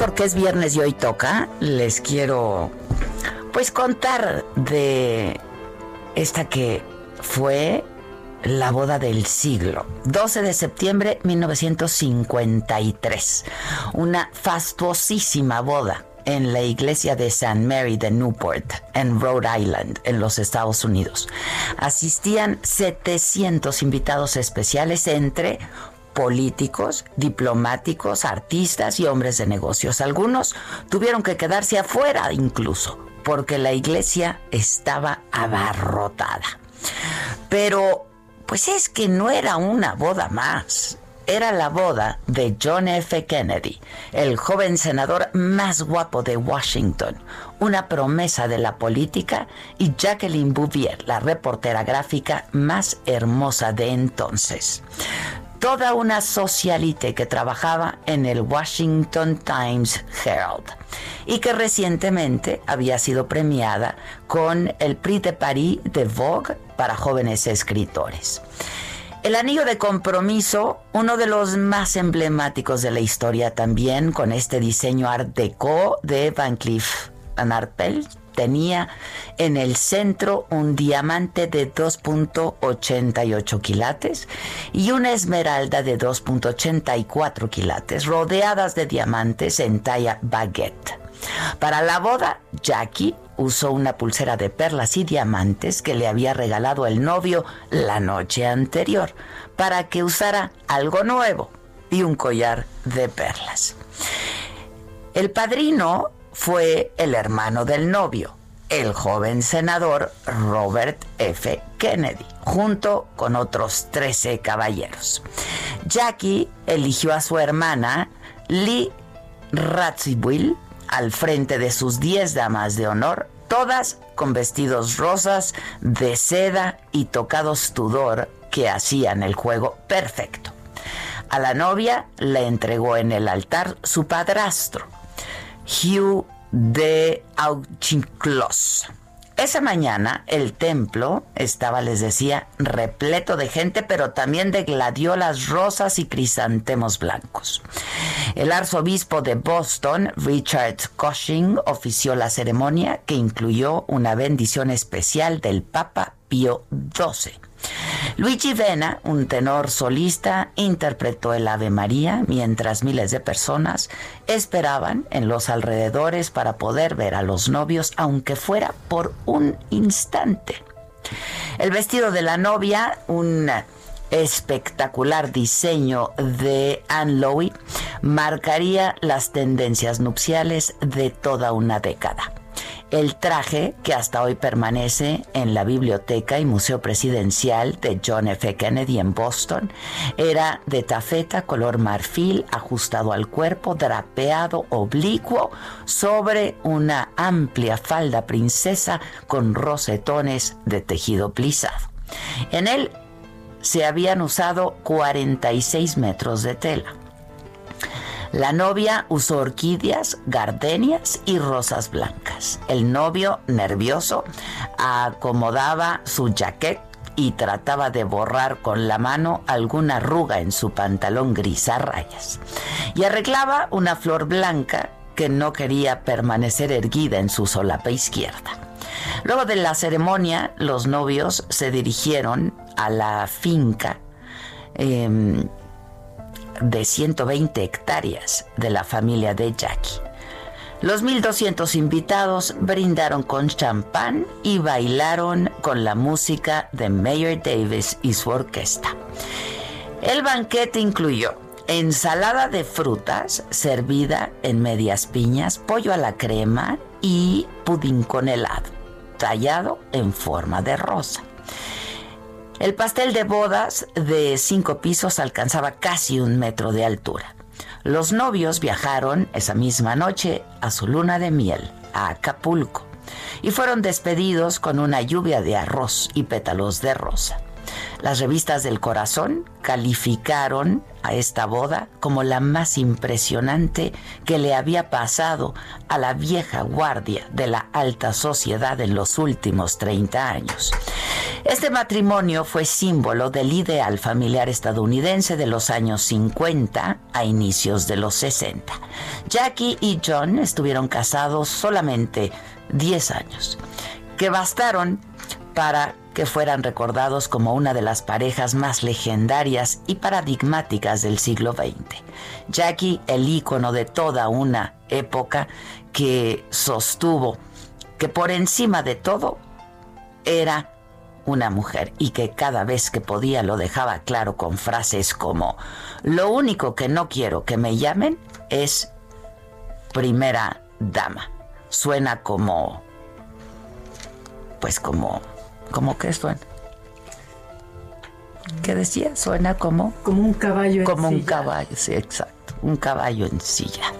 Porque es viernes y hoy toca, les quiero pues contar de esta que fue la boda del siglo. 12 de septiembre 1953. Una fastuosísima boda en la iglesia de St. Mary de Newport, en Rhode Island, en los Estados Unidos. Asistían 700 invitados especiales entre políticos, diplomáticos, artistas y hombres de negocios. Algunos tuvieron que quedarse afuera incluso, porque la iglesia estaba abarrotada. Pero, pues es que no era una boda más. Era la boda de John F. Kennedy, el joven senador más guapo de Washington, una promesa de la política, y Jacqueline Bouvier, la reportera gráfica más hermosa de entonces toda una socialite que trabajaba en el Washington Times Herald y que recientemente había sido premiada con el Prix de Paris de Vogue para jóvenes escritores. El anillo de compromiso, uno de los más emblemáticos de la historia también, con este diseño art déco de Van Cleef Arpels, tenía en el centro un diamante de 2.88 quilates y una esmeralda de 2.84 quilates, rodeadas de diamantes en talla baguette. Para la boda, Jackie usó una pulsera de perlas y diamantes que le había regalado el novio la noche anterior, para que usara algo nuevo y un collar de perlas. El padrino fue el hermano del novio, el joven senador Robert F. Kennedy, junto con otros 13 caballeros. Jackie eligió a su hermana Lee Radziwill al frente de sus 10 damas de honor, todas con vestidos rosas de seda y tocados tudor que hacían el juego perfecto. A la novia le entregó en el altar su padrastro, Hugh de Auchinclos. Esa mañana el templo estaba, les decía, repleto de gente, pero también de gladiolas rosas y crisantemos blancos. El arzobispo de Boston, Richard Cushing, ofició la ceremonia que incluyó una bendición especial del Papa Pío XII. Luigi Vena, un tenor solista, interpretó el Ave María mientras miles de personas esperaban en los alrededores para poder ver a los novios, aunque fuera por un instante. El vestido de la novia, un espectacular diseño de Anne Lowe, marcaría las tendencias nupciales de toda una década. El traje, que hasta hoy permanece en la Biblioteca y Museo Presidencial de John F. Kennedy en Boston, era de tafeta color marfil ajustado al cuerpo, drapeado oblicuo sobre una amplia falda princesa con rosetones de tejido plisado. En él se habían usado 46 metros de tela. La novia usó orquídeas, gardenias y rosas blancas. El novio, nervioso, acomodaba su jaquet y trataba de borrar con la mano alguna arruga en su pantalón gris a rayas. Y arreglaba una flor blanca que no quería permanecer erguida en su solapa izquierda. Luego de la ceremonia, los novios se dirigieron a la finca em, de 120 hectáreas de la familia de Jackie. Los 1.200 invitados brindaron con champán y bailaron con la música de Mayor Davis y su orquesta. El banquete incluyó ensalada de frutas servida en medias piñas, pollo a la crema y pudín con helado, tallado en forma de rosa. El pastel de bodas de cinco pisos alcanzaba casi un metro de altura. Los novios viajaron esa misma noche a su luna de miel, a Acapulco, y fueron despedidos con una lluvia de arroz y pétalos de rosa. Las revistas del corazón calificaron a esta boda como la más impresionante que le había pasado a la vieja guardia de la alta sociedad en los últimos 30 años. Este matrimonio fue símbolo del ideal familiar estadounidense de los años 50 a inicios de los 60. Jackie y John estuvieron casados solamente 10 años, que bastaron para que fueran recordados como una de las parejas más legendarias y paradigmáticas del siglo XX. Jackie, el ícono de toda una época que sostuvo que por encima de todo era una mujer y que cada vez que podía lo dejaba claro con frases como, lo único que no quiero que me llamen es primera dama. Suena como, pues como ¿Cómo que suena? ¿Qué decía? Suena como... Como un caballo Como un caballo, sí, exacto. Un caballo ensillado.